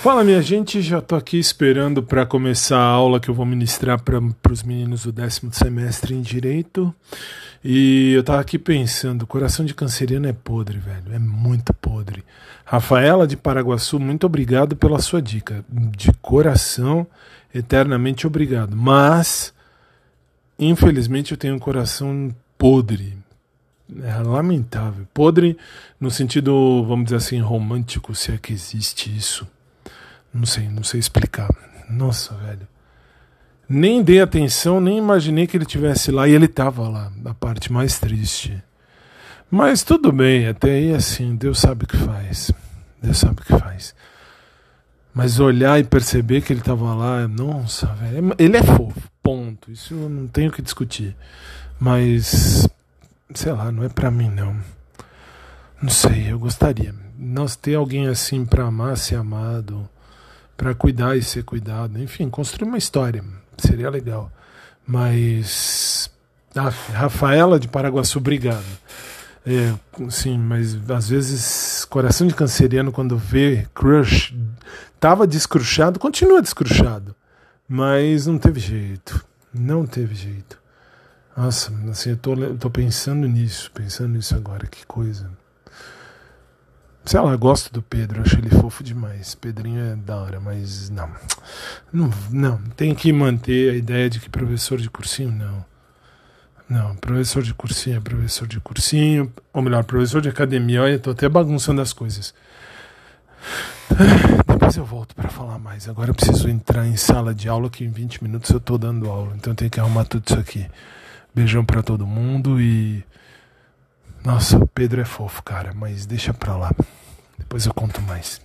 Fala minha gente, já tô aqui esperando para começar a aula que eu vou ministrar para os meninos do décimo semestre em Direito. E eu tava aqui pensando, coração de canceriano é podre, velho, é muito podre. Rafaela de Paraguaçu, muito obrigado pela sua dica. De coração, eternamente obrigado. Mas, infelizmente, eu tenho um coração podre. É lamentável. Podre no sentido, vamos dizer assim, romântico, se é que existe isso. Não sei, não sei explicar. Nossa, velho. Nem dei atenção, nem imaginei que ele tivesse lá e ele tava lá, a parte mais triste. Mas tudo bem, até aí assim, Deus sabe o que faz. Deus sabe o que faz. Mas olhar e perceber que ele tava lá, nossa, velho. Ele é fofo, ponto. Isso eu não tenho que discutir. Mas, sei lá, não é pra mim não. Não sei, eu gostaria. Nós ter alguém assim pra amar, ser amado para cuidar e ser cuidado. Enfim, construir uma história. Seria legal. Mas. Ah, Rafaela de Paraguaçu, obrigado. É, sim, mas às vezes coração de canceriano quando vê crush tava descruchado, continua descruchado, mas não teve jeito, não teve jeito. Nossa, assim, eu tô, eu tô pensando nisso, pensando nisso agora, que coisa. Sei lá, gosto do Pedro, acho ele fofo demais. Pedrinho é da hora, mas não. Não, não. tem que manter a ideia de que professor de cursinho, não. Não, professor de cursinho é professor de cursinho, ou melhor, professor de academia. Olha, tô até bagunçando as coisas. Depois eu volto para falar mais. Agora eu preciso entrar em sala de aula, que em 20 minutos eu tô dando aula, então eu tenho que arrumar tudo isso aqui. Beijão para todo mundo e nossa, o Pedro é fofo, cara, mas deixa pra lá. Depois eu conto mais.